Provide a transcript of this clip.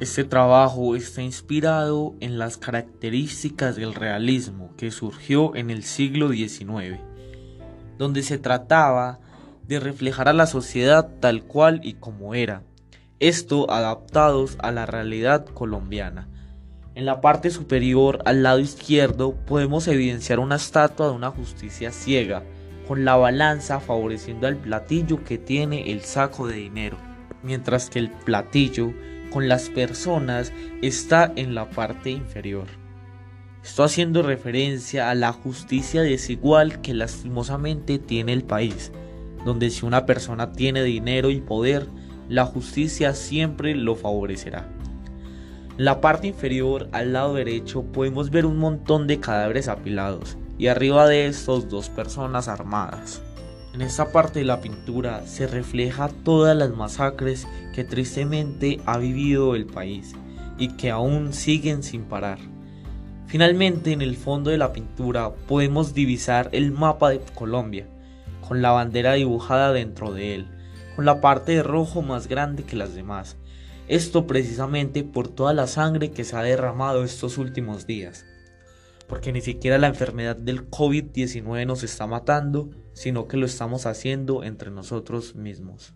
Este trabajo está inspirado en las características del realismo que surgió en el siglo XIX, donde se trataba de reflejar a la sociedad tal cual y como era, esto adaptados a la realidad colombiana. En la parte superior, al lado izquierdo, podemos evidenciar una estatua de una justicia ciega, con la balanza favoreciendo al platillo que tiene el saco de dinero, mientras que el platillo con las personas está en la parte inferior. Esto haciendo referencia a la justicia desigual que lastimosamente tiene el país, donde si una persona tiene dinero y poder, la justicia siempre lo favorecerá. En la parte inferior, al lado derecho, podemos ver un montón de cadáveres apilados y arriba de estos dos personas armadas. En esta parte de la pintura se refleja todas las masacres que tristemente ha vivido el país y que aún siguen sin parar. Finalmente, en el fondo de la pintura podemos divisar el mapa de Colombia, con la bandera dibujada dentro de él, con la parte de rojo más grande que las demás. Esto precisamente por toda la sangre que se ha derramado estos últimos días. Porque ni siquiera la enfermedad del COVID-19 nos está matando, sino que lo estamos haciendo entre nosotros mismos.